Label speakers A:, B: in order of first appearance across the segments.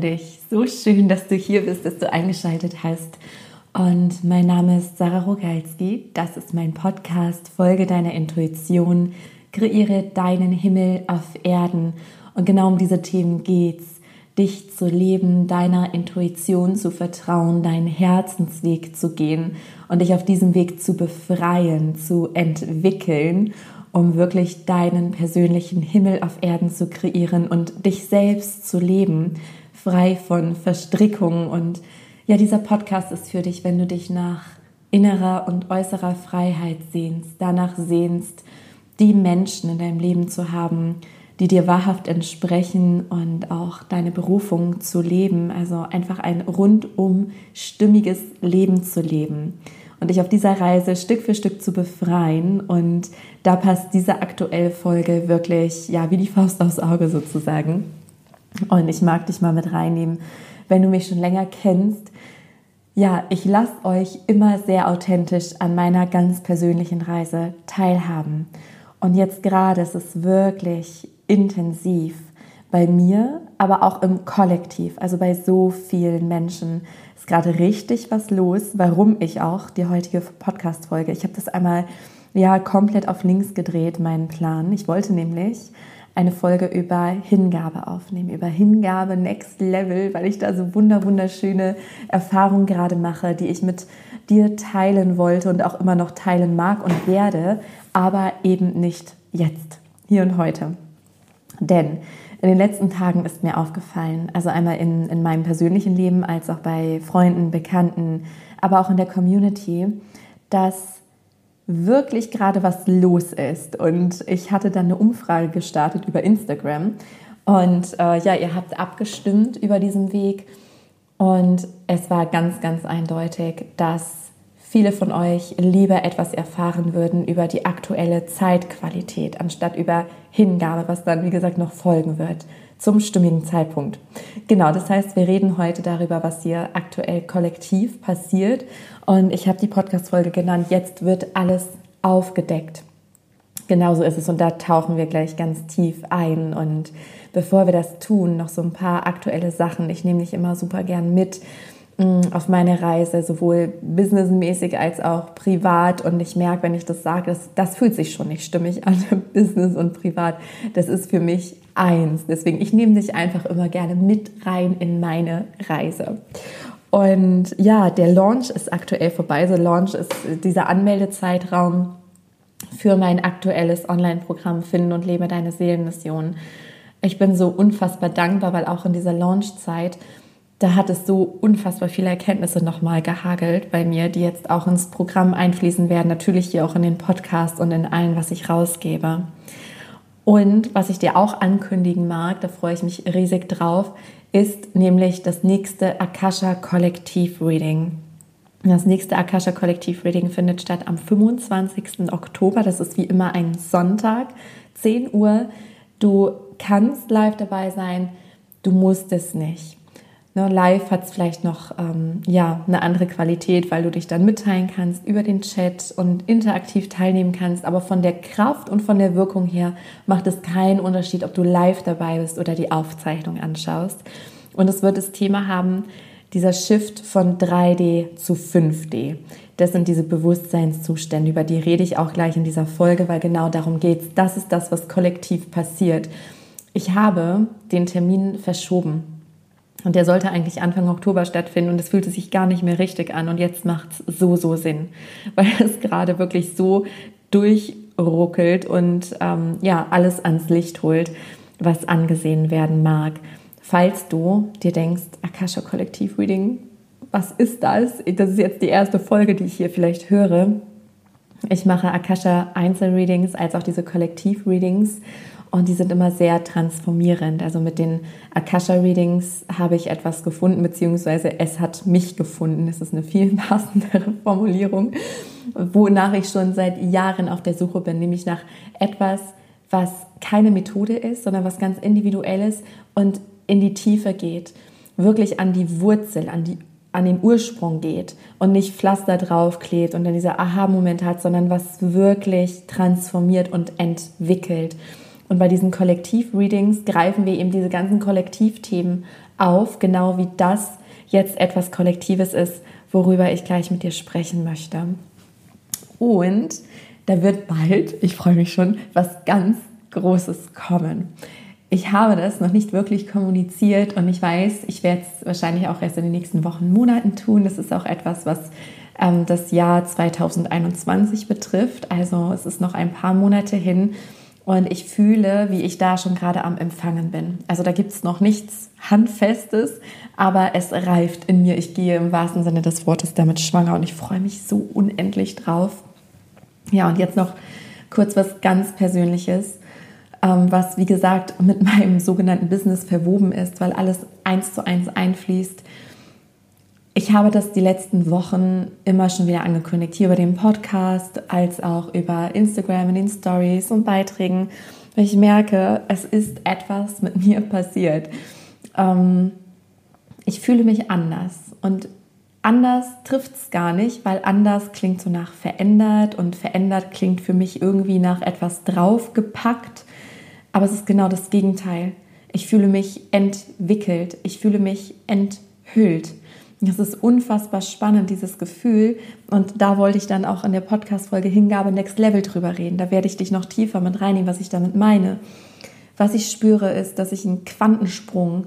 A: dich. So schön, dass du hier bist, dass du eingeschaltet hast. Und mein Name ist Sarah Rogalski. Das ist mein Podcast. Folge deiner Intuition. Kreiere deinen Himmel auf Erden. Und genau um diese Themen geht's. Dich zu leben, deiner Intuition zu vertrauen, deinen Herzensweg zu gehen und dich auf diesem Weg zu befreien, zu entwickeln um wirklich deinen persönlichen Himmel auf Erden zu kreieren und dich selbst zu leben, frei von Verstrickungen. Und ja, dieser Podcast ist für dich, wenn du dich nach innerer und äußerer Freiheit sehnst, danach sehnst, die Menschen in deinem Leben zu haben, die dir wahrhaft entsprechen und auch deine Berufung zu leben, also einfach ein rundum stimmiges Leben zu leben und dich auf dieser Reise Stück für Stück zu befreien. Und da passt diese aktuelle Folge wirklich, ja, wie die Faust aufs Auge sozusagen. Und ich mag dich mal mit reinnehmen, wenn du mich schon länger kennst. Ja, ich lasse euch immer sehr authentisch an meiner ganz persönlichen Reise teilhaben. Und jetzt gerade ist es wirklich intensiv bei mir, aber auch im Kollektiv, also bei so vielen Menschen ist gerade richtig was los, warum ich auch die heutige Podcast-Folge. Ich habe das einmal ja komplett auf links gedreht, meinen Plan. Ich wollte nämlich eine Folge über Hingabe aufnehmen, über Hingabe Next Level, weil ich da so wunder wunderschöne Erfahrungen gerade mache, die ich mit dir teilen wollte und auch immer noch teilen mag und werde, aber eben nicht jetzt, hier und heute. Denn in den letzten Tagen ist mir aufgefallen, also einmal in, in meinem persönlichen Leben als auch bei Freunden, Bekannten, aber auch in der Community, dass wirklich gerade was los ist. Und ich hatte dann eine Umfrage gestartet über Instagram. Und äh, ja, ihr habt abgestimmt über diesen Weg. Und es war ganz, ganz eindeutig, dass viele von euch lieber etwas erfahren würden über die aktuelle Zeitqualität, anstatt über Hingabe, was dann, wie gesagt, noch folgen wird zum stimmigen Zeitpunkt. Genau, das heißt, wir reden heute darüber, was hier aktuell kollektiv passiert. Und ich habe die Podcast-Folge genannt, jetzt wird alles aufgedeckt. Genauso ist es und da tauchen wir gleich ganz tief ein. Und bevor wir das tun, noch so ein paar aktuelle Sachen. Ich nehme dich immer super gern mit Mm, auf meine Reise, sowohl businessmäßig als auch privat. Und ich merke, wenn ich das sage, das, das fühlt sich schon nicht stimmig an, Business und privat. Das ist für mich eins. Deswegen, ich nehme dich einfach immer gerne mit rein in meine Reise. Und ja, der Launch ist aktuell vorbei. Der Launch ist dieser Anmeldezeitraum für mein aktuelles Online-Programm Finden und Lebe deine Seelenmission. Ich bin so unfassbar dankbar, weil auch in dieser Launchzeit da hat es so unfassbar viele Erkenntnisse nochmal gehagelt bei mir, die jetzt auch ins Programm einfließen werden, natürlich hier auch in den Podcast und in allen, was ich rausgebe. Und was ich dir auch ankündigen mag, da freue ich mich riesig drauf, ist nämlich das nächste Akasha Kollektiv Reading. Das nächste Akasha Kollektiv Reading findet statt am 25. Oktober. Das ist wie immer ein Sonntag, 10 Uhr. Du kannst live dabei sein, du musst es nicht. Ne, live hat es vielleicht noch ähm, ja, eine andere Qualität, weil du dich dann mitteilen kannst über den Chat und interaktiv teilnehmen kannst. Aber von der Kraft und von der Wirkung her macht es keinen Unterschied, ob du live dabei bist oder die Aufzeichnung anschaust. Und es wird das Thema haben, dieser Shift von 3D zu 5D. Das sind diese Bewusstseinszustände, über die rede ich auch gleich in dieser Folge, weil genau darum geht es. Das ist das, was kollektiv passiert. Ich habe den Termin verschoben und der sollte eigentlich Anfang Oktober stattfinden und es fühlte sich gar nicht mehr richtig an. Und jetzt macht es so, so Sinn, weil es gerade wirklich so durchruckelt und ähm, ja, alles ans Licht holt, was angesehen werden mag. Falls du dir denkst, Akasha Kollektiv Reading, was ist das? Das ist jetzt die erste Folge, die ich hier vielleicht höre. Ich mache Akasha Einzelreadings als auch diese Kollektiv-Readings und die sind immer sehr transformierend. Also mit den Akasha-Readings habe ich etwas gefunden, beziehungsweise es hat mich gefunden. Das ist eine viel passendere Formulierung, wonach ich schon seit Jahren auf der Suche bin, nämlich nach etwas, was keine Methode ist, sondern was ganz individuelles und in die Tiefe geht, wirklich an die Wurzel, an die an den Ursprung geht und nicht Pflaster draufklebt und dann dieser Aha-Moment hat, sondern was wirklich transformiert und entwickelt. Und bei diesen Kollektiv-Readings greifen wir eben diese ganzen Kollektivthemen auf, genau wie das jetzt etwas Kollektives ist, worüber ich gleich mit dir sprechen möchte. Und da wird bald, ich freue mich schon, was ganz Großes kommen. Ich habe das noch nicht wirklich kommuniziert und ich weiß, ich werde es wahrscheinlich auch erst in den nächsten Wochen, Monaten tun. Das ist auch etwas, was ähm, das Jahr 2021 betrifft. Also es ist noch ein paar Monate hin und ich fühle, wie ich da schon gerade am Empfangen bin. Also da gibt es noch nichts Handfestes, aber es reift in mir. Ich gehe im wahrsten Sinne des Wortes damit schwanger und ich freue mich so unendlich drauf. Ja, und jetzt noch kurz was ganz Persönliches, ähm, was wie gesagt mit meinem sogenannten Business verwoben ist, weil alles eins zu eins einfließt. Ich habe das die letzten Wochen immer schon wieder angekündigt, hier über den Podcast, als auch über Instagram in den Stories und Beiträgen. Ich merke, es ist etwas mit mir passiert. Ähm, ich fühle mich anders und anders trifft es gar nicht, weil anders klingt so nach verändert und verändert klingt für mich irgendwie nach etwas draufgepackt. Aber es ist genau das Gegenteil. Ich fühle mich entwickelt, ich fühle mich enthüllt. Das ist unfassbar spannend, dieses Gefühl. Und da wollte ich dann auch in der Podcast-Folge Hingabe Next Level drüber reden. Da werde ich dich noch tiefer mit reinnehmen, was ich damit meine. Was ich spüre, ist, dass ich einen Quantensprung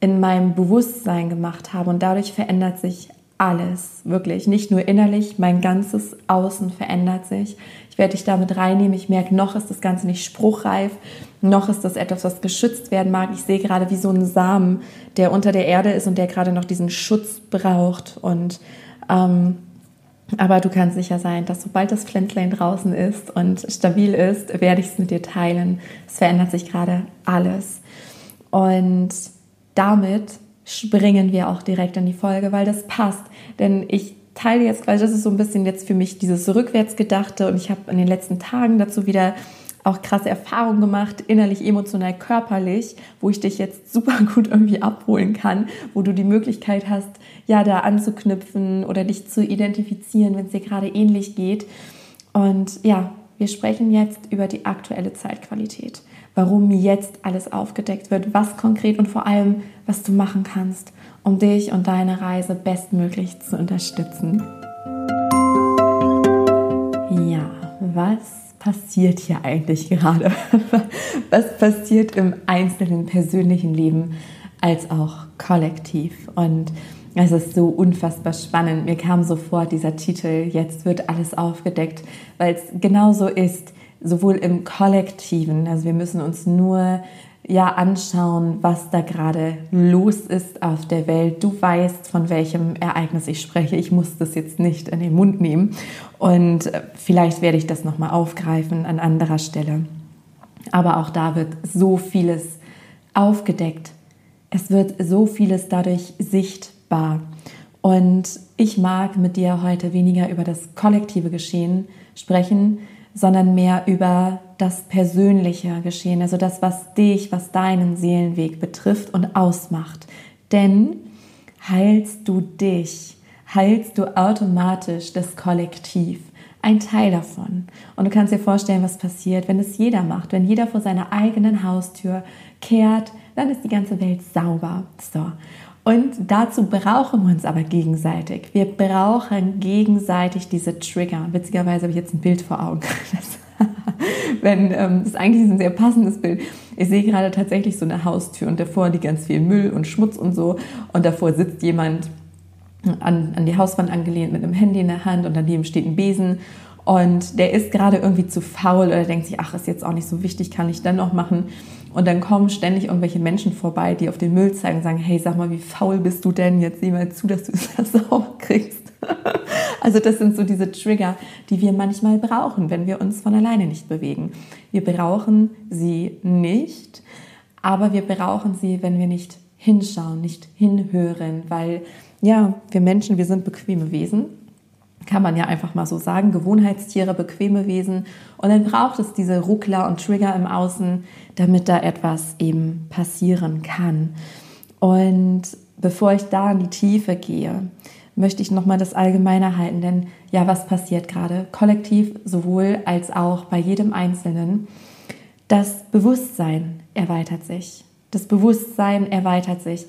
A: in meinem Bewusstsein gemacht habe und dadurch verändert sich alles, wirklich. Nicht nur innerlich, mein ganzes Außen verändert sich. Ich werde dich damit reinnehmen. Ich merke, noch ist das Ganze nicht spruchreif, noch ist das etwas, was geschützt werden mag. Ich sehe gerade wie so ein Samen, der unter der Erde ist und der gerade noch diesen Schutz braucht. Und ähm, aber du kannst sicher sein, dass sobald das Pflänzlein draußen ist und stabil ist, werde ich es mit dir teilen. Es verändert sich gerade alles. Und damit springen wir auch direkt in die Folge, weil das passt. Denn ich teile jetzt quasi, das ist so ein bisschen jetzt für mich dieses Rückwärtsgedachte und ich habe in den letzten Tagen dazu wieder auch krasse Erfahrungen gemacht, innerlich, emotional, körperlich, wo ich dich jetzt super gut irgendwie abholen kann, wo du die Möglichkeit hast, ja, da anzuknüpfen oder dich zu identifizieren, wenn es dir gerade ähnlich geht. Und ja, wir sprechen jetzt über die aktuelle Zeitqualität warum jetzt alles aufgedeckt wird, was konkret und vor allem, was du machen kannst, um dich und deine Reise bestmöglich zu unterstützen. Ja, was passiert hier eigentlich gerade? Was passiert im einzelnen persönlichen Leben als auch kollektiv? Und es ist so unfassbar spannend. Mir kam sofort dieser Titel, jetzt wird alles aufgedeckt, weil es genau so ist sowohl im Kollektiven, also wir müssen uns nur ja anschauen, was da gerade los ist auf der Welt. Du weißt, von welchem Ereignis ich spreche. Ich muss das jetzt nicht in den Mund nehmen und äh, vielleicht werde ich das noch mal aufgreifen an anderer Stelle. Aber auch da wird so vieles aufgedeckt. Es wird so vieles dadurch sichtbar. Und ich mag mit dir heute weniger über das kollektive Geschehen sprechen, sondern mehr über das persönliche Geschehen, also das, was dich, was deinen Seelenweg betrifft und ausmacht. Denn heilst du dich, heilst du automatisch das Kollektiv, ein Teil davon. Und du kannst dir vorstellen, was passiert, wenn es jeder macht, wenn jeder vor seiner eigenen Haustür kehrt, dann ist die ganze Welt sauber. So. Und dazu brauchen wir uns aber gegenseitig. Wir brauchen gegenseitig diese Trigger. Witzigerweise habe ich jetzt ein Bild vor Augen. Das, wenn, ähm, das ist eigentlich ein sehr passendes Bild. Ich sehe gerade tatsächlich so eine Haustür und davor liegt ganz viel Müll und Schmutz und so. Und davor sitzt jemand an, an die Hauswand angelehnt mit einem Handy in der Hand und daneben steht ein Besen. Und der ist gerade irgendwie zu faul oder denkt sich, ach, ist jetzt auch nicht so wichtig, kann ich dann noch machen. Und dann kommen ständig irgendwelche Menschen vorbei, die auf den Müll zeigen und sagen, hey, sag mal, wie faul bist du denn? Jetzt sieh mal zu, dass du das auch kriegst. Also das sind so diese Trigger, die wir manchmal brauchen, wenn wir uns von alleine nicht bewegen. Wir brauchen sie nicht, aber wir brauchen sie, wenn wir nicht hinschauen, nicht hinhören, weil ja, wir Menschen, wir sind bequeme Wesen kann man ja einfach mal so sagen, Gewohnheitstiere, bequeme Wesen. Und dann braucht es diese Ruckler und Trigger im Außen, damit da etwas eben passieren kann. Und bevor ich da in die Tiefe gehe, möchte ich nochmal das Allgemeine halten, denn ja, was passiert gerade? Kollektiv sowohl als auch bei jedem Einzelnen. Das Bewusstsein erweitert sich. Das Bewusstsein erweitert sich.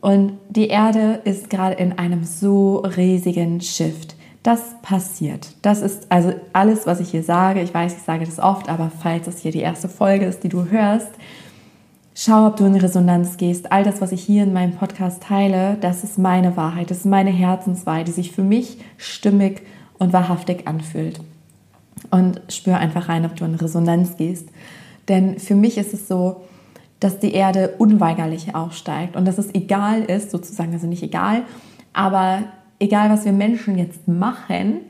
A: Und die Erde ist gerade in einem so riesigen Shift. Das passiert. Das ist also alles, was ich hier sage. Ich weiß, ich sage das oft, aber falls es hier die erste Folge ist, die du hörst, schau, ob du in Resonanz gehst. All das, was ich hier in meinem Podcast teile, das ist meine Wahrheit, das ist meine Herzenswahrheit, die sich für mich stimmig und wahrhaftig anfühlt. Und spür einfach rein, ob du in Resonanz gehst. Denn für mich ist es so, dass die Erde unweigerlich aufsteigt und dass es egal ist, sozusagen, also nicht egal, aber egal, was wir Menschen jetzt machen,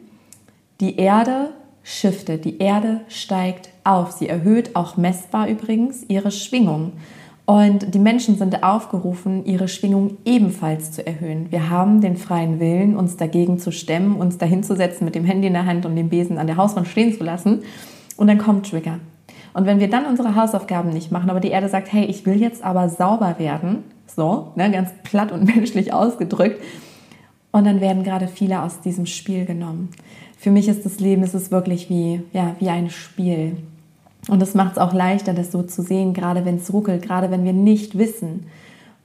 A: die Erde shiftet, die Erde steigt auf. Sie erhöht auch messbar übrigens ihre Schwingung. Und die Menschen sind aufgerufen, ihre Schwingung ebenfalls zu erhöhen. Wir haben den freien Willen, uns dagegen zu stemmen, uns dahinzusetzen mit dem Handy in der Hand und den Besen an der Hauswand stehen zu lassen. Und dann kommt Trigger. Und wenn wir dann unsere Hausaufgaben nicht machen, aber die Erde sagt, hey, ich will jetzt aber sauber werden, so, ne, ganz platt und menschlich ausgedrückt, und dann werden gerade viele aus diesem Spiel genommen. Für mich ist das Leben, es wirklich wie, ja, wie ein Spiel. Und es macht es auch leichter, das so zu sehen, gerade wenn es ruckelt, gerade wenn wir nicht wissen,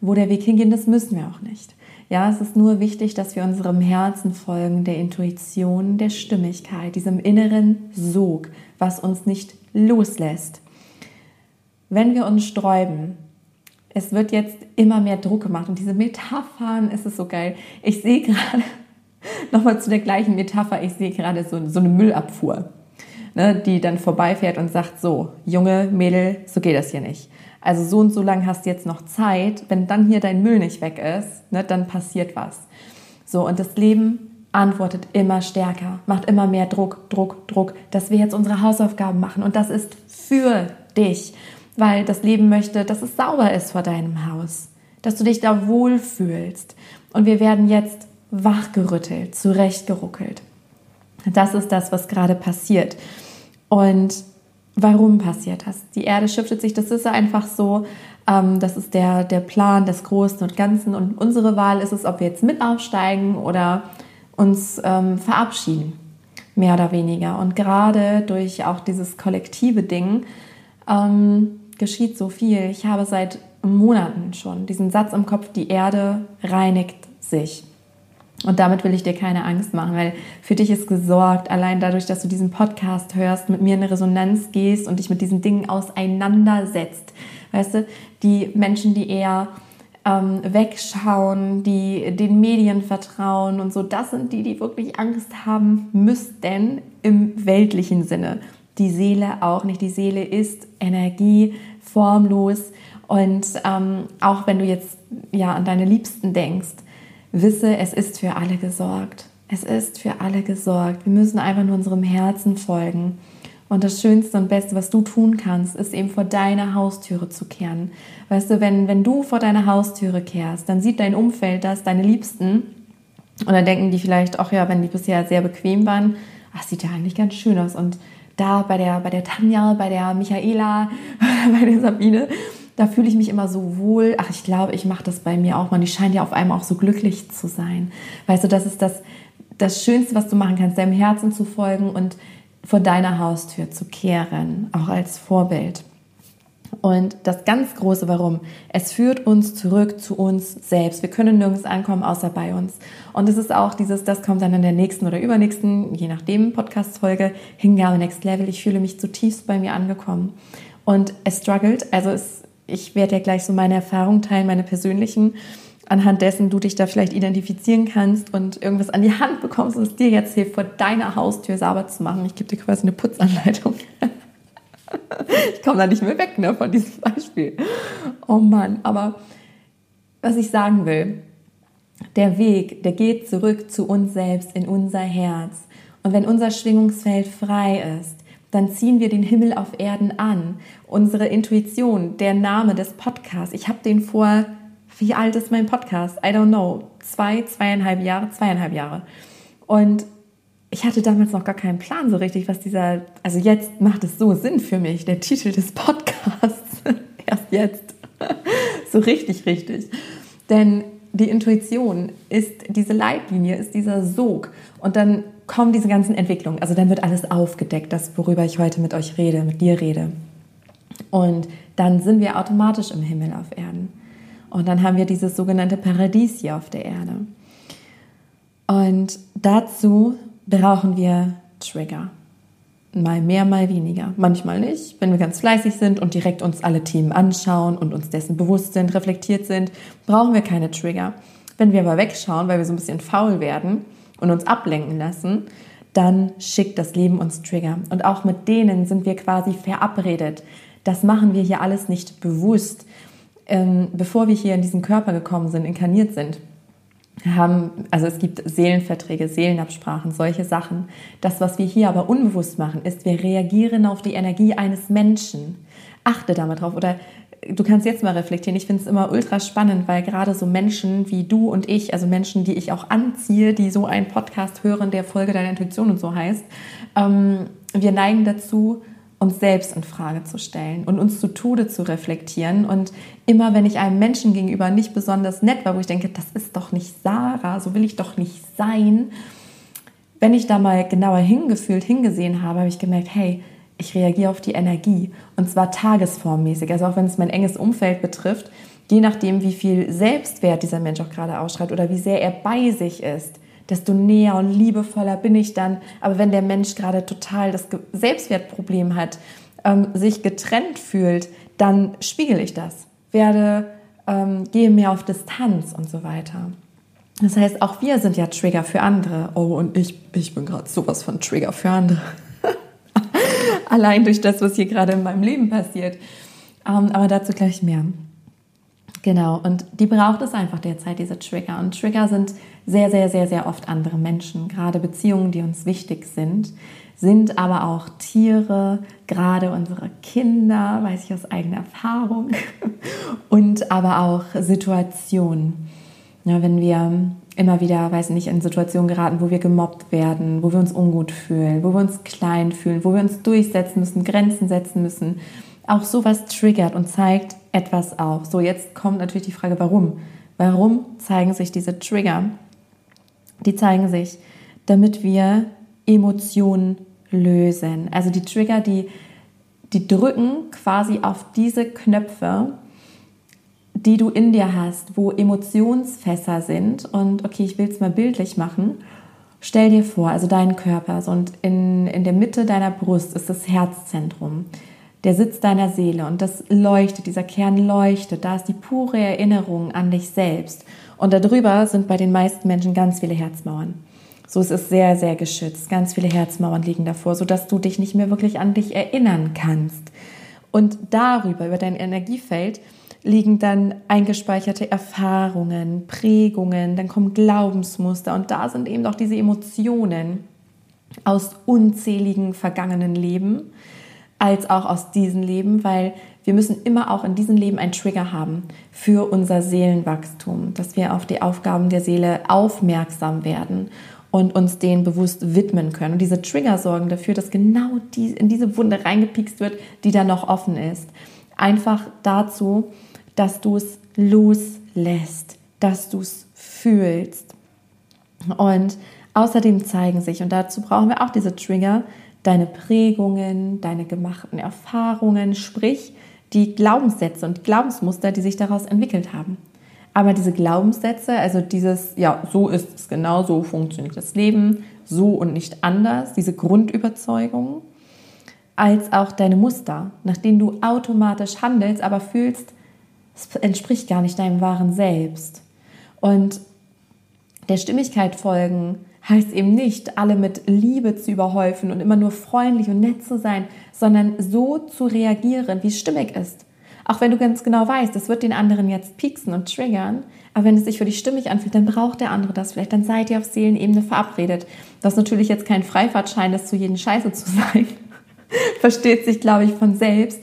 A: wo der Weg hingeht, das müssen wir auch nicht. Ja, es ist nur wichtig, dass wir unserem Herzen folgen, der Intuition, der Stimmigkeit, diesem inneren Sog, was uns nicht loslässt. Wenn wir uns sträuben, es wird jetzt immer mehr Druck gemacht und diese Metaphern, es ist so geil. Ich sehe gerade, nochmal zu der gleichen Metapher, ich sehe gerade so, so eine Müllabfuhr, ne, die dann vorbeifährt und sagt, so, junge Mädel, so geht das hier nicht. Also so und so lange hast du jetzt noch Zeit. Wenn dann hier dein Müll nicht weg ist, ne, dann passiert was. So, und das Leben antwortet immer stärker, macht immer mehr Druck, Druck, Druck, dass wir jetzt unsere Hausaufgaben machen. Und das ist für dich weil das Leben möchte, dass es sauber ist vor deinem Haus, dass du dich da wohlfühlst. Und wir werden jetzt wachgerüttelt, zurechtgeruckelt. Das ist das, was gerade passiert. Und warum passiert das? Die Erde schiftet sich, das ist einfach so, ähm, das ist der, der Plan des Großen und Ganzen. Und unsere Wahl ist es, ob wir jetzt mit aufsteigen oder uns ähm, verabschieden, mehr oder weniger. Und gerade durch auch dieses kollektive Ding ähm, geschieht so viel. Ich habe seit Monaten schon diesen Satz im Kopf, die Erde reinigt sich. Und damit will ich dir keine Angst machen, weil für dich ist gesorgt, allein dadurch, dass du diesen Podcast hörst, mit mir in eine Resonanz gehst und dich mit diesen Dingen auseinandersetzt. Weißt du, die Menschen, die eher ähm, wegschauen, die den Medien vertrauen und so, das sind die, die wirklich Angst haben müssten im weltlichen Sinne. Die Seele auch nicht. Die Seele ist Energie, formlos. Und ähm, auch wenn du jetzt ja an deine Liebsten denkst, wisse, es ist für alle gesorgt. Es ist für alle gesorgt. Wir müssen einfach nur unserem Herzen folgen. Und das Schönste und Beste, was du tun kannst, ist eben vor deiner Haustüre zu kehren. Weißt du, wenn, wenn du vor deiner Haustüre kehrst, dann sieht dein Umfeld das, deine Liebsten. Und dann denken die vielleicht, ach ja, wenn die bisher sehr bequem waren, ach, sieht ja eigentlich ganz schön aus. Und da bei der, bei der Tanja, bei der Michaela, bei der Sabine, da fühle ich mich immer so wohl. Ach, ich glaube, ich mache das bei mir auch mal. Die scheint ja auf einmal auch so glücklich zu sein. Weißt du, das ist das, das Schönste, was du machen kannst, deinem Herzen zu folgen und vor deiner Haustür zu kehren, auch als Vorbild. Und das ganz große Warum, es führt uns zurück zu uns selbst. Wir können nirgends ankommen, außer bei uns. Und es ist auch dieses, das kommt dann in der nächsten oder übernächsten, je nachdem, Podcast-Folge, Hingabe Next Level. Ich fühle mich zutiefst bei mir angekommen. Und es struggelt, also es, ich werde ja gleich so meine Erfahrungen teilen, meine persönlichen, anhand dessen du dich da vielleicht identifizieren kannst und irgendwas an die Hand bekommst, was dir jetzt hilft, vor deiner Haustür sauber zu machen. Ich gebe dir quasi eine Putzanleitung. ich komme da nicht mehr weg ne, von diesem Beispiel. Oh Mann, aber was ich sagen will, der Weg, der geht zurück zu uns selbst, in unser Herz. Und wenn unser Schwingungsfeld frei ist, dann ziehen wir den Himmel auf Erden an. Unsere Intuition, der Name des Podcasts. Ich habe den vor, wie alt ist mein Podcast? I don't know. Zwei, zweieinhalb Jahre, zweieinhalb Jahre. Und ich hatte damals noch gar keinen Plan so richtig, was dieser, also jetzt macht es so Sinn für mich, der Titel des Podcasts. Erst jetzt. so richtig, richtig. Denn die Intuition ist diese Leitlinie, ist dieser Sog. Und dann kommen diese ganzen Entwicklungen. Also dann wird alles aufgedeckt, das, worüber ich heute mit euch rede, mit dir rede. Und dann sind wir automatisch im Himmel auf Erden. Und dann haben wir dieses sogenannte Paradies hier auf der Erde. Und dazu brauchen wir Trigger. Mal mehr, mal weniger. Manchmal nicht. Wenn wir ganz fleißig sind und direkt uns alle Themen anschauen und uns dessen bewusst sind, reflektiert sind, brauchen wir keine Trigger. Wenn wir aber wegschauen, weil wir so ein bisschen faul werden und uns ablenken lassen, dann schickt das Leben uns Trigger. Und auch mit denen sind wir quasi verabredet. Das machen wir hier alles nicht bewusst. Ähm, bevor wir hier in diesen Körper gekommen sind, inkarniert sind, haben, also es gibt Seelenverträge, Seelenabsprachen, solche Sachen. Das, was wir hier aber unbewusst machen, ist, wir reagieren auf die Energie eines Menschen. Achte da mal drauf. Oder du kannst jetzt mal reflektieren. Ich finde es immer ultra spannend, weil gerade so Menschen wie du und ich, also Menschen, die ich auch anziehe, die so einen Podcast hören, der Folge deiner Intuition und so heißt, ähm, wir neigen dazu, uns selbst in Frage zu stellen und uns zu Tode zu reflektieren. Und immer wenn ich einem Menschen gegenüber nicht besonders nett war, wo ich denke, das ist doch nicht Sarah, so will ich doch nicht sein, wenn ich da mal genauer hingefühlt, hingesehen habe, habe ich gemerkt, hey, ich reagiere auf die Energie und zwar tagesformmäßig. Also auch wenn es mein enges Umfeld betrifft, je nachdem, wie viel Selbstwert dieser Mensch auch gerade ausstrahlt oder wie sehr er bei sich ist, desto näher und liebevoller bin ich dann. Aber wenn der Mensch gerade total das Selbstwertproblem hat, ähm, sich getrennt fühlt, dann spiegel ich das, werde, ähm, gehe mehr auf Distanz und so weiter. Das heißt, auch wir sind ja Trigger für andere. Oh, und ich, ich bin gerade sowas von Trigger für andere. Allein durch das, was hier gerade in meinem Leben passiert. Ähm, aber dazu gleich mehr. Genau, und die braucht es einfach derzeit, diese Trigger. Und Trigger sind sehr, sehr, sehr, sehr oft andere Menschen, gerade Beziehungen, die uns wichtig sind, sind aber auch Tiere, gerade unsere Kinder, weiß ich aus eigener Erfahrung, und aber auch Situationen. Ja, wenn wir immer wieder, weiß nicht, in Situationen geraten, wo wir gemobbt werden, wo wir uns ungut fühlen, wo wir uns klein fühlen, wo wir uns durchsetzen müssen, Grenzen setzen müssen. Auch sowas triggert und zeigt etwas auf. So, jetzt kommt natürlich die Frage, warum? Warum zeigen sich diese Trigger? Die zeigen sich, damit wir Emotionen lösen. Also die Trigger, die, die drücken quasi auf diese Knöpfe, die du in dir hast, wo Emotionsfässer sind. Und okay, ich will es mal bildlich machen. Stell dir vor, also deinen Körper, und in, in der Mitte deiner Brust ist das Herzzentrum, der Sitz deiner Seele und das leuchtet, dieser Kern leuchtet, da ist die pure Erinnerung an dich selbst. Und darüber sind bei den meisten Menschen ganz viele Herzmauern. So es ist sehr, sehr geschützt. Ganz viele Herzmauern liegen davor, sodass du dich nicht mehr wirklich an dich erinnern kannst. Und darüber, über dein Energiefeld, liegen dann eingespeicherte Erfahrungen, Prägungen, dann kommen Glaubensmuster und da sind eben auch diese Emotionen aus unzähligen vergangenen Leben, als auch aus diesem Leben, weil wir müssen immer auch in diesem Leben einen Trigger haben für unser Seelenwachstum, dass wir auf die Aufgaben der Seele aufmerksam werden und uns denen bewusst widmen können. Und diese Trigger sorgen dafür, dass genau in diese Wunde reingepikst wird, die da noch offen ist. Einfach dazu, dass du es loslässt, dass du es fühlst. Und außerdem zeigen sich, und dazu brauchen wir auch diese Trigger, deine Prägungen, deine gemachten Erfahrungen, sprich die Glaubenssätze und Glaubensmuster, die sich daraus entwickelt haben. Aber diese Glaubenssätze, also dieses, ja, so ist es genau, so funktioniert das Leben, so und nicht anders, diese Grundüberzeugungen, als auch deine Muster, nach denen du automatisch handelst, aber fühlst, es entspricht gar nicht deinem wahren Selbst. Und der Stimmigkeit folgen heißt eben nicht, alle mit Liebe zu überhäufen und immer nur freundlich und nett zu sein, sondern so zu reagieren, wie es stimmig ist. Auch wenn du ganz genau weißt, das wird den anderen jetzt pieksen und triggern, aber wenn es sich für dich stimmig anfühlt, dann braucht der andere das vielleicht, dann seid ihr auf Seelenebene verabredet. Das ist natürlich jetzt kein Freifahrtschein, das zu jedem Scheiße zu sein. Versteht sich, glaube ich, von selbst.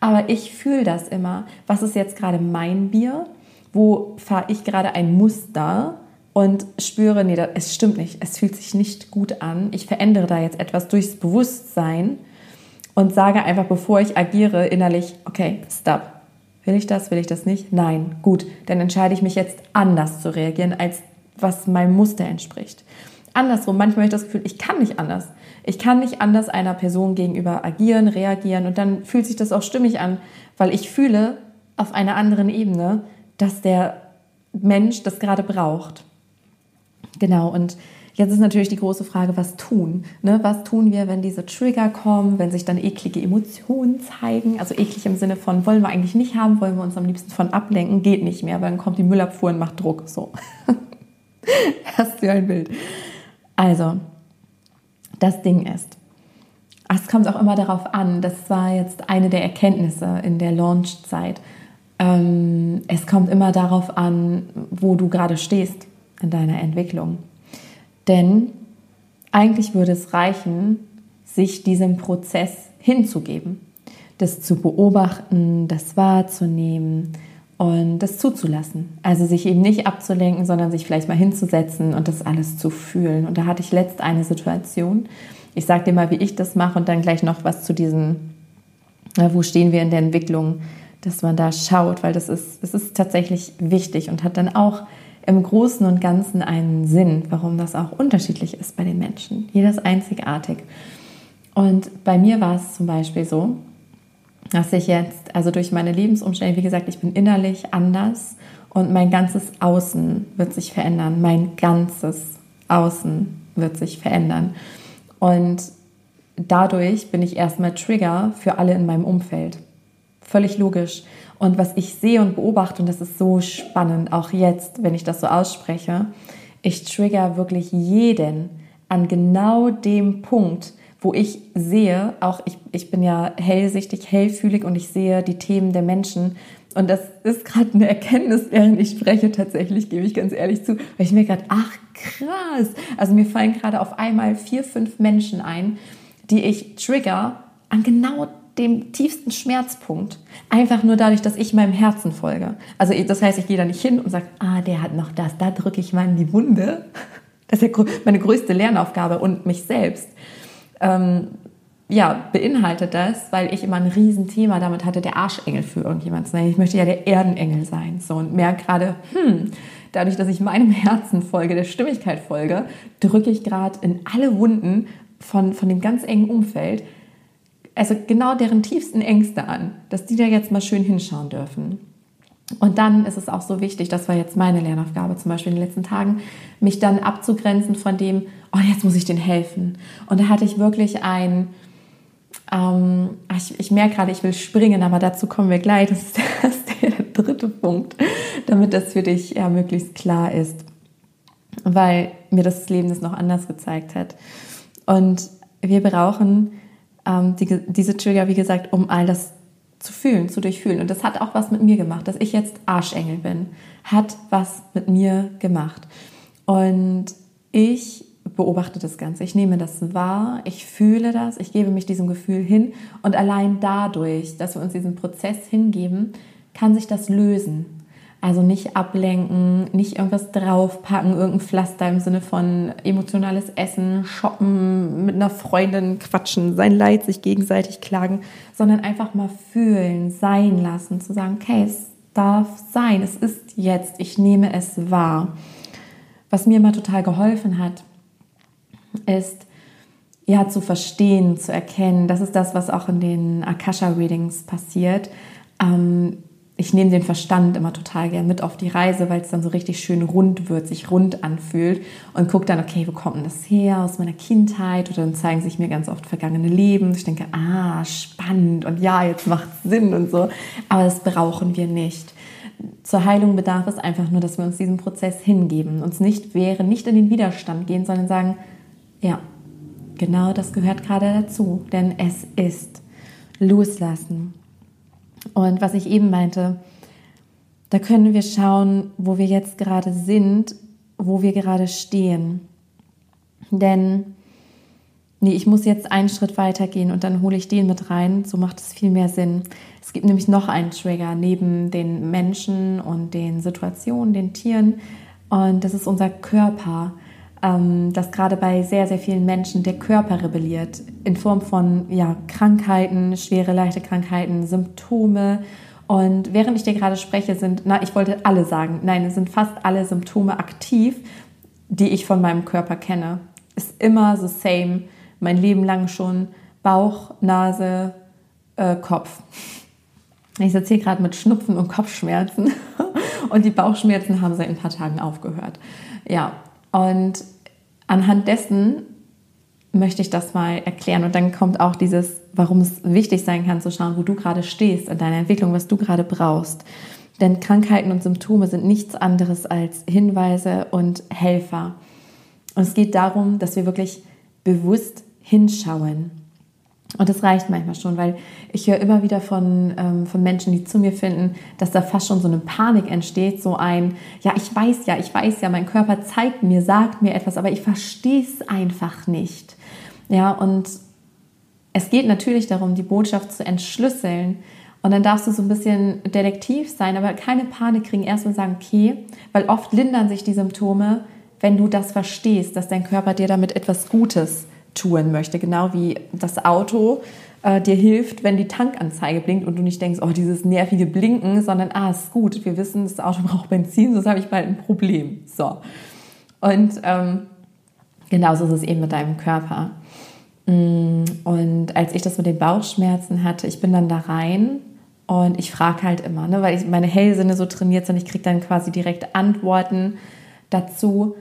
A: Aber ich fühle das immer. Was ist jetzt gerade mein Bier? Wo fahre ich gerade ein Muster und spüre, nee, es stimmt nicht. Es fühlt sich nicht gut an. Ich verändere da jetzt etwas durchs Bewusstsein und sage einfach, bevor ich agiere, innerlich, okay, stop. Will ich das? Will ich das nicht? Nein. Gut, dann entscheide ich mich jetzt anders zu reagieren, als was meinem Muster entspricht. Andersrum, manchmal habe ich das Gefühl, ich kann nicht anders. Ich kann nicht anders einer Person gegenüber agieren, reagieren und dann fühlt sich das auch stimmig an, weil ich fühle auf einer anderen Ebene, dass der Mensch das gerade braucht. Genau, und jetzt ist natürlich die große Frage, was tun? Ne? Was tun wir, wenn diese Trigger kommen, wenn sich dann eklige Emotionen zeigen? Also eklig im Sinne von, wollen wir eigentlich nicht haben, wollen wir uns am liebsten von ablenken, geht nicht mehr, weil dann kommt die Müllabfuhr und macht Druck. So. Hast du ein Bild? Also, das Ding ist, es kommt auch immer darauf an, das war jetzt eine der Erkenntnisse in der Launchzeit. Ähm, es kommt immer darauf an, wo du gerade stehst in deiner Entwicklung. Denn eigentlich würde es reichen, sich diesem Prozess hinzugeben, das zu beobachten, das wahrzunehmen und das zuzulassen. Also sich eben nicht abzulenken, sondern sich vielleicht mal hinzusetzen und das alles zu fühlen. Und da hatte ich letzt eine Situation, ich sage dir mal, wie ich das mache und dann gleich noch was zu diesem, wo stehen wir in der Entwicklung, dass man da schaut, weil das ist, das ist tatsächlich wichtig und hat dann auch im Großen und Ganzen einen Sinn, warum das auch unterschiedlich ist bei den Menschen. Jeder ist einzigartig. Und bei mir war es zum Beispiel so, dass ich jetzt, also durch meine Lebensumstände, wie gesagt, ich bin innerlich anders und mein ganzes Außen wird sich verändern. Mein ganzes Außen wird sich verändern. Und dadurch bin ich erstmal Trigger für alle in meinem Umfeld. Völlig logisch. Und was ich sehe und beobachte, und das ist so spannend, auch jetzt, wenn ich das so ausspreche, ich trigger wirklich jeden an genau dem Punkt, wo ich sehe, auch ich, ich bin ja hellsichtig, hellfühlig und ich sehe die Themen der Menschen. Und das ist gerade eine Erkenntnis, während ich spreche, tatsächlich, gebe ich ganz ehrlich zu, weil ich mir gerade, ach krass, also mir fallen gerade auf einmal vier, fünf Menschen ein, die ich trigger an genau dem tiefsten Schmerzpunkt. Einfach nur dadurch, dass ich meinem Herzen folge. Also das heißt, ich gehe da nicht hin und sage, ah, der hat noch das, da drücke ich mal in die Wunde. Das ist ja meine größte Lernaufgabe und mich selbst. Ähm, ja, beinhaltet das, weil ich immer ein Riesenthema damit hatte, der Arschengel für irgendjemand zu sein. Ich möchte ja der Erdenengel sein. So und merke gerade, hm, dadurch, dass ich meinem Herzen folge, der Stimmigkeit folge, drücke ich gerade in alle Wunden von, von dem ganz engen Umfeld, also genau deren tiefsten Ängste an, dass die da jetzt mal schön hinschauen dürfen. Und dann ist es auch so wichtig, das war jetzt meine Lernaufgabe zum Beispiel in den letzten Tagen, mich dann abzugrenzen von dem, oh, jetzt muss ich denen helfen. Und da hatte ich wirklich ein, ähm, ich, ich merke gerade, ich will springen, aber dazu kommen wir gleich. Das ist, das ist der dritte Punkt, damit das für dich ja möglichst klar ist, weil mir das Leben das noch anders gezeigt hat. Und wir brauchen ähm, die, diese Trigger, wie gesagt, um all das zu fühlen, zu durchfühlen. Und das hat auch was mit mir gemacht, dass ich jetzt Arschengel bin, hat was mit mir gemacht. Und ich beobachte das Ganze, ich nehme das wahr, ich fühle das, ich gebe mich diesem Gefühl hin und allein dadurch, dass wir uns diesem Prozess hingeben, kann sich das lösen. Also nicht ablenken, nicht irgendwas draufpacken, irgendein Pflaster im Sinne von emotionales Essen, shoppen, mit einer Freundin quatschen, sein Leid sich gegenseitig klagen, sondern einfach mal fühlen, sein lassen, zu sagen, okay, es darf sein, es ist jetzt, ich nehme es wahr. Was mir immer total geholfen hat, ist, ja, zu verstehen, zu erkennen, das ist das, was auch in den Akasha-Readings passiert. Ähm, ich nehme den Verstand immer total gern mit auf die Reise, weil es dann so richtig schön rund wird, sich rund anfühlt und gucke dann, okay, wo kommt denn das her aus meiner Kindheit? Oder dann zeigen sich mir ganz oft vergangene Leben. Ich denke, ah, spannend und ja, jetzt macht Sinn und so. Aber das brauchen wir nicht. Zur Heilung bedarf es einfach nur, dass wir uns diesem Prozess hingeben, uns nicht wehren, nicht in den Widerstand gehen, sondern sagen, ja, genau das gehört gerade dazu, denn es ist loslassen und was ich eben meinte, da können wir schauen, wo wir jetzt gerade sind, wo wir gerade stehen. Denn nee, ich muss jetzt einen Schritt weiter gehen und dann hole ich den mit rein. So macht es viel mehr Sinn. Es gibt nämlich noch einen Trigger neben den Menschen und den Situationen, den Tieren. Und das ist unser Körper dass gerade bei sehr, sehr vielen Menschen der Körper rebelliert in Form von ja, Krankheiten, schwere, leichte Krankheiten, Symptome. Und während ich dir gerade spreche, sind, na, ich wollte alle sagen, nein, es sind fast alle Symptome aktiv, die ich von meinem Körper kenne. Ist immer the same, mein Leben lang schon. Bauch, Nase, äh, Kopf. Ich sitze hier gerade mit Schnupfen und Kopfschmerzen und die Bauchschmerzen haben seit ein paar Tagen aufgehört. Ja, und anhand dessen möchte ich das mal erklären. Und dann kommt auch dieses, warum es wichtig sein kann, zu schauen, wo du gerade stehst in deiner Entwicklung, was du gerade brauchst. Denn Krankheiten und Symptome sind nichts anderes als Hinweise und Helfer. Und es geht darum, dass wir wirklich bewusst hinschauen. Und das reicht manchmal schon, weil ich höre immer wieder von, ähm, von Menschen, die zu mir finden, dass da fast schon so eine Panik entsteht, so ein, ja, ich weiß ja, ich weiß ja, mein Körper zeigt mir, sagt mir etwas, aber ich verstehe es einfach nicht. Ja, und es geht natürlich darum, die Botschaft zu entschlüsseln. Und dann darfst du so ein bisschen detektiv sein, aber keine Panik kriegen, erstmal sagen, okay, weil oft lindern sich die Symptome, wenn du das verstehst, dass dein Körper dir damit etwas Gutes tun möchte. Genau wie das Auto äh, dir hilft, wenn die Tankanzeige blinkt und du nicht denkst, oh, dieses nervige Blinken, sondern, ah, ist gut, wir wissen, das Auto braucht Benzin, sonst habe ich bald ein Problem. So. Und ähm, genauso ist es eben mit deinem Körper. Mm, und als ich das mit den Bauchschmerzen hatte, ich bin dann da rein und ich frage halt immer, ne, weil ich meine Hellsinne so trainiert sind, ich kriege dann quasi direkt Antworten dazu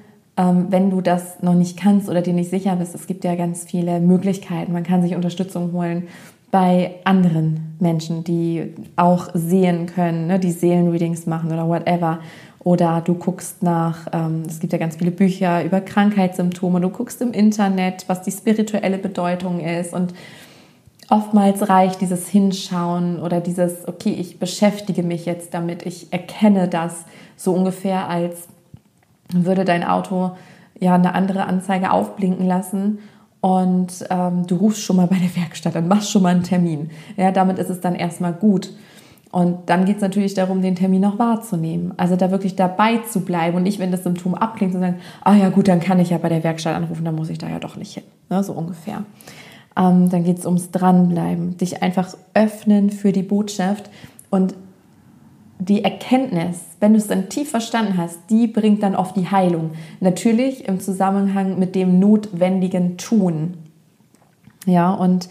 A: wenn du das noch nicht kannst oder dir nicht sicher bist, es gibt ja ganz viele Möglichkeiten. Man kann sich Unterstützung holen bei anderen Menschen, die auch sehen können, ne, die Seelenreadings machen oder whatever. Oder du guckst nach, ähm, es gibt ja ganz viele Bücher über Krankheitssymptome, du guckst im Internet, was die spirituelle Bedeutung ist. Und oftmals reicht dieses Hinschauen oder dieses, okay, ich beschäftige mich jetzt damit, ich erkenne das so ungefähr als würde dein Auto ja eine andere Anzeige aufblinken lassen und ähm, du rufst schon mal bei der Werkstatt, dann machst schon mal einen Termin. Ja, damit ist es dann erstmal gut. Und dann geht es natürlich darum, den Termin noch wahrzunehmen. Also da wirklich dabei zu bleiben und nicht, wenn das Symptom abklingt, zu sagen, ah ja gut, dann kann ich ja bei der Werkstatt anrufen, dann muss ich da ja doch nicht hin. Ne, so ungefähr. Ähm, dann geht es ums Dranbleiben, dich einfach öffnen für die Botschaft und die Erkenntnis, wenn du es dann tief verstanden hast, die bringt dann oft die Heilung. Natürlich im Zusammenhang mit dem notwendigen Tun. Ja, und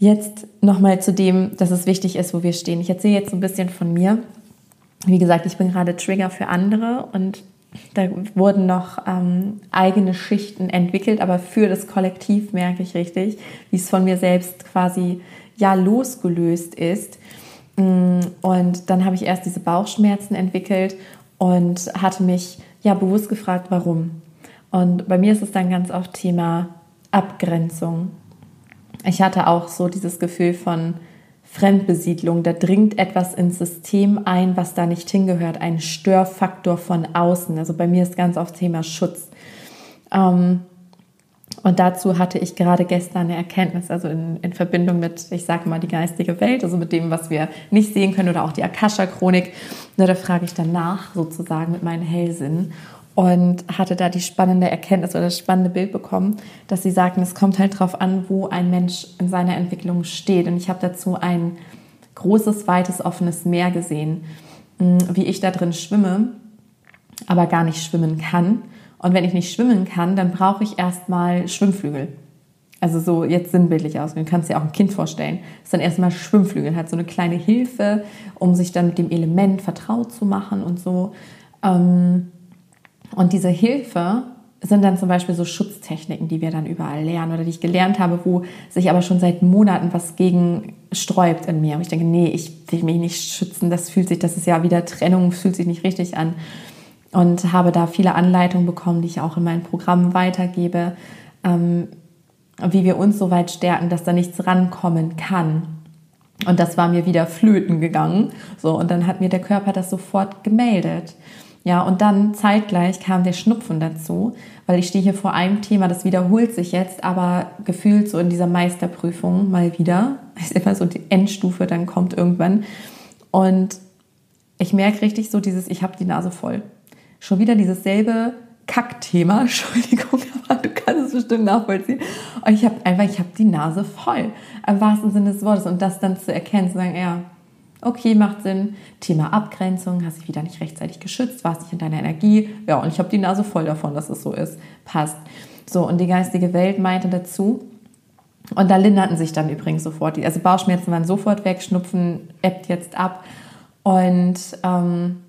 A: jetzt nochmal zu dem, dass es wichtig ist, wo wir stehen. Ich erzähle jetzt ein bisschen von mir. Wie gesagt, ich bin gerade Trigger für andere und da wurden noch ähm, eigene Schichten entwickelt, aber für das Kollektiv merke ich richtig, wie es von mir selbst quasi ja losgelöst ist und dann habe ich erst diese Bauchschmerzen entwickelt und hatte mich ja bewusst gefragt, warum. Und bei mir ist es dann ganz oft Thema Abgrenzung. Ich hatte auch so dieses Gefühl von Fremdbesiedlung. Da dringt etwas ins System ein, was da nicht hingehört. Ein Störfaktor von außen. Also bei mir ist ganz oft Thema Schutz. Ähm, und dazu hatte ich gerade gestern eine Erkenntnis, also in, in Verbindung mit, ich sage mal, die geistige Welt, also mit dem, was wir nicht sehen können oder auch die Akasha-Chronik. Da frage ich danach sozusagen mit meinen Hellsinnen und hatte da die spannende Erkenntnis oder das spannende Bild bekommen, dass sie sagten, es kommt halt darauf an, wo ein Mensch in seiner Entwicklung steht. Und ich habe dazu ein großes, weites, offenes Meer gesehen, hm, wie ich da drin schwimme, aber gar nicht schwimmen kann und wenn ich nicht schwimmen kann, dann brauche ich erstmal Schwimmflügel. Also so jetzt sinnbildlich aus. Du kannst dir auch ein Kind vorstellen. Das ist dann erstmal Schwimmflügel, hat so eine kleine Hilfe, um sich dann mit dem Element vertraut zu machen und so. Ähm, und diese Hilfe sind dann zum Beispiel so Schutztechniken, die wir dann überall lernen oder die ich gelernt habe, wo sich aber schon seit Monaten was gegen sträubt in mir. Und ich denke, nee, ich will mich nicht schützen, das fühlt sich, das ist ja wieder Trennung, fühlt sich nicht richtig an und habe da viele Anleitungen bekommen, die ich auch in meinen Programmen weitergebe, ähm, wie wir uns so weit stärken, dass da nichts rankommen kann. Und das war mir wieder flöten gegangen. So, und dann hat mir der Körper das sofort gemeldet. Ja, und dann zeitgleich kam der Schnupfen dazu, weil ich stehe hier vor einem Thema, das wiederholt sich jetzt, aber gefühlt so in dieser Meisterprüfung mal wieder. Ist immer so die Endstufe, dann kommt irgendwann. Und ich merke richtig so dieses, ich habe die Nase voll schon wieder dieses selbe Kackthema, Entschuldigung, aber du kannst es bestimmt nachvollziehen. Und ich habe einfach, ich habe die Nase voll, im wahrsten Sinne des Wortes. Und das dann zu erkennen, zu sagen, ja, okay, macht Sinn. Thema Abgrenzung, hast dich wieder nicht rechtzeitig geschützt, warst nicht in deiner Energie. Ja, und ich habe die Nase voll davon, dass es so ist. Passt. So, und die geistige Welt meinte dazu, und da linderten sich dann übrigens sofort die, also Bauchschmerzen waren sofort weg, Schnupfen ebbt jetzt ab Und ähm,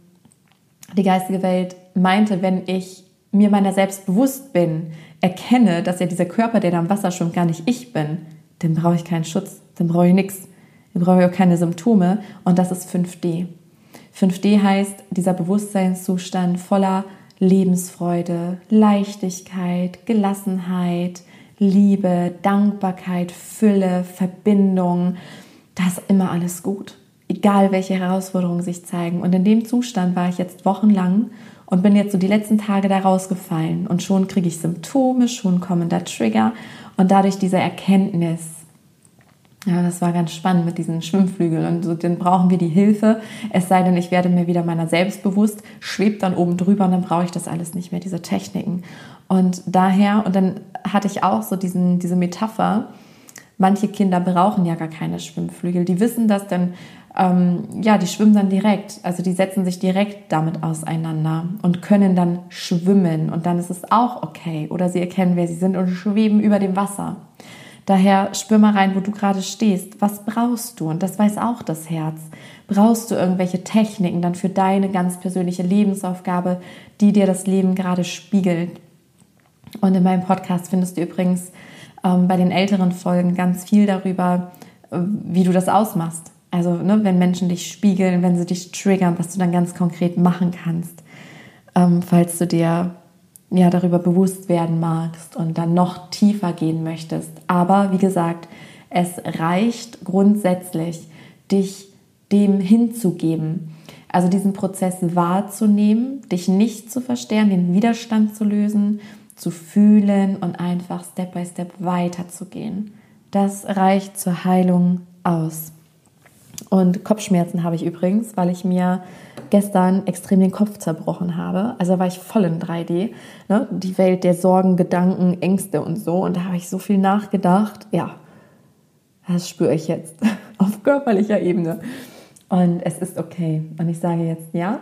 A: die geistige Welt meinte, wenn ich mir meiner selbst bewusst bin, erkenne, dass ja dieser Körper, der da im Wasser schwimmt, gar nicht ich bin, dann brauche ich keinen Schutz, dann brauche ich nichts, dann brauche ich auch keine Symptome. Und das ist 5D. 5D heißt dieser Bewusstseinszustand voller Lebensfreude, Leichtigkeit, Gelassenheit, Liebe, Dankbarkeit, Fülle, Verbindung. Da ist immer alles gut, egal welche Herausforderungen sich zeigen. Und in dem Zustand war ich jetzt wochenlang und bin jetzt so die letzten Tage da rausgefallen. Und schon kriege ich Symptome, schon kommen da Trigger. Und dadurch diese Erkenntnis, ja, das war ganz spannend mit diesen Schwimmflügeln. Und so, dann brauchen wir die Hilfe. Es sei denn, ich werde mir wieder meiner selbst bewusst, schwebt dann oben drüber und dann brauche ich das alles nicht mehr, diese Techniken. Und daher, und dann hatte ich auch so diesen, diese Metapher, manche Kinder brauchen ja gar keine Schwimmflügel. Die wissen das dann, ähm, ja, die schwimmen dann direkt. Also die setzen sich direkt damit auseinander und können dann schwimmen. Und dann ist es auch okay. Oder sie erkennen, wer sie sind und schweben über dem Wasser. Daher spür mal rein, wo du gerade stehst. Was brauchst du? Und das weiß auch das Herz. Brauchst du irgendwelche Techniken dann für deine ganz persönliche Lebensaufgabe, die dir das Leben gerade spiegelt? Und in meinem Podcast findest du übrigens ähm, bei den älteren Folgen ganz viel darüber, äh, wie du das ausmachst. Also ne, wenn Menschen dich spiegeln, wenn sie dich triggern, was du dann ganz konkret machen kannst, ähm, falls du dir ja, darüber bewusst werden magst und dann noch tiefer gehen möchtest. Aber wie gesagt, es reicht grundsätzlich, dich dem hinzugeben. Also diesen Prozess wahrzunehmen, dich nicht zu verstehen, den Widerstand zu lösen, zu fühlen und einfach Step by Step weiterzugehen. Das reicht zur Heilung aus. Und Kopfschmerzen habe ich übrigens, weil ich mir gestern extrem den Kopf zerbrochen habe. Also war ich voll in 3D. Ne? Die Welt der Sorgen, Gedanken, Ängste und so. Und da habe ich so viel nachgedacht. Ja, das spüre ich jetzt auf körperlicher Ebene. Und es ist okay. Und ich sage jetzt, ja,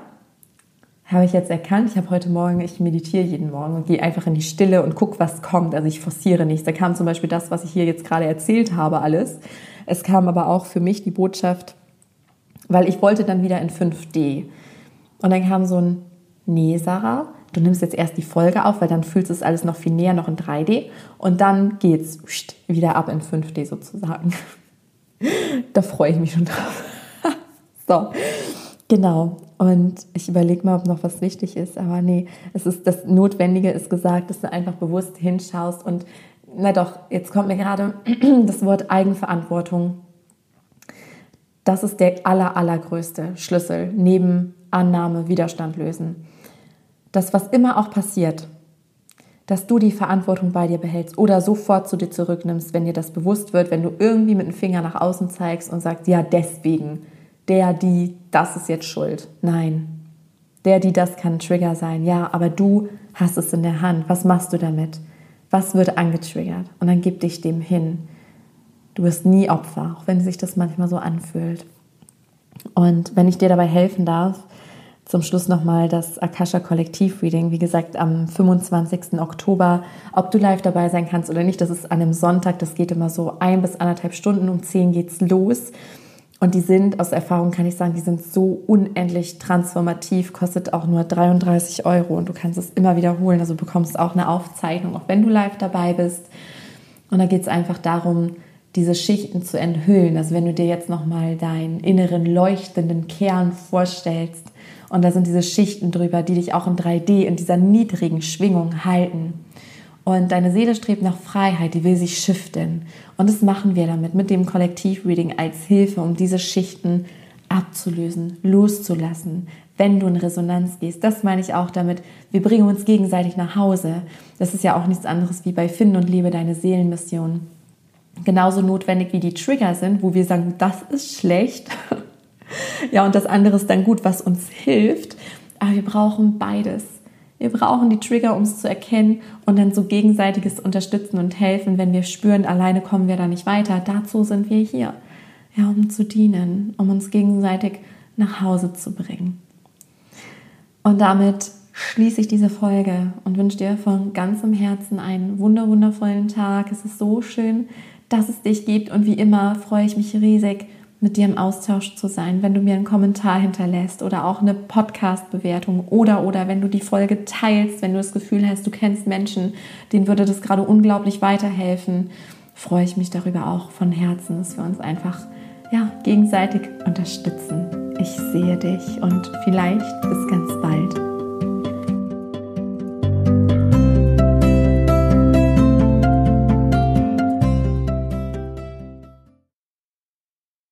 A: habe ich jetzt erkannt. Ich habe heute Morgen, ich meditiere jeden Morgen und gehe einfach in die Stille und gucke, was kommt. Also ich forciere nichts. Da kam zum Beispiel das, was ich hier jetzt gerade erzählt habe, alles. Es kam aber auch für mich die Botschaft, weil ich wollte dann wieder in 5D. Und dann kam so ein, nee, Sarah, du nimmst jetzt erst die Folge auf, weil dann fühlst du es alles noch viel näher, noch in 3D. Und dann geht's wieder ab in 5D sozusagen. da freue ich mich schon drauf. so, genau. Und ich überlege mal, ob noch was wichtig ist. Aber nee, es ist das Notwendige ist gesagt, dass du einfach bewusst hinschaust und na doch, jetzt kommt mir gerade das Wort Eigenverantwortung. Das ist der aller, allergrößte Schlüssel neben Annahme, Widerstand lösen. Das, was immer auch passiert, dass du die Verantwortung bei dir behältst oder sofort zu dir zurücknimmst, wenn dir das bewusst wird, wenn du irgendwie mit dem Finger nach außen zeigst und sagst, ja, deswegen, der, die, das ist jetzt schuld. Nein, der, die, das kann Trigger sein. Ja, aber du hast es in der Hand. Was machst du damit? Was wird angetriggert? Und dann gib dich dem hin. Du bist nie Opfer, auch wenn sich das manchmal so anfühlt. Und wenn ich dir dabei helfen darf, zum Schluss nochmal das Akasha Kollektiv Reading. Wie gesagt, am 25. Oktober. Ob du live dabei sein kannst oder nicht, das ist an einem Sonntag. Das geht immer so ein bis anderthalb Stunden. Um 10 geht's los. Und die sind, aus Erfahrung kann ich sagen, die sind so unendlich transformativ, kostet auch nur 33 Euro und du kannst es immer wiederholen. Also bekommst auch eine Aufzeichnung, auch wenn du live dabei bist. Und da geht es einfach darum, diese Schichten zu enthüllen. Also wenn du dir jetzt nochmal deinen inneren leuchtenden Kern vorstellst und da sind diese Schichten drüber, die dich auch in 3D in dieser niedrigen Schwingung halten. Und deine Seele strebt nach Freiheit, die will sich shiften. Und das machen wir damit, mit dem Kollektivreading als Hilfe, um diese Schichten abzulösen, loszulassen, wenn du in Resonanz gehst. Das meine ich auch damit. Wir bringen uns gegenseitig nach Hause. Das ist ja auch nichts anderes wie bei Finden und Lebe deine Seelenmission. Genauso notwendig wie die Trigger sind, wo wir sagen, das ist schlecht. ja, und das andere ist dann gut, was uns hilft. Aber wir brauchen beides. Wir brauchen die Trigger, um es zu erkennen und dann so gegenseitiges Unterstützen und helfen, wenn wir spüren, alleine kommen wir da nicht weiter. Dazu sind wir hier, ja, um zu dienen, um uns gegenseitig nach Hause zu bringen. Und damit schließe ich diese Folge und wünsche dir von ganzem Herzen einen wunderwundervollen Tag. Es ist so schön, dass es dich gibt und wie immer freue ich mich riesig, mit dir im Austausch zu sein, wenn du mir einen Kommentar hinterlässt oder auch eine Podcast-Bewertung oder oder wenn du die Folge teilst, wenn du das Gefühl hast, du kennst Menschen, denen würde das gerade unglaublich weiterhelfen, freue ich mich darüber auch von Herzen, dass wir uns einfach ja, gegenseitig unterstützen. Ich sehe dich und vielleicht bis ganz bald.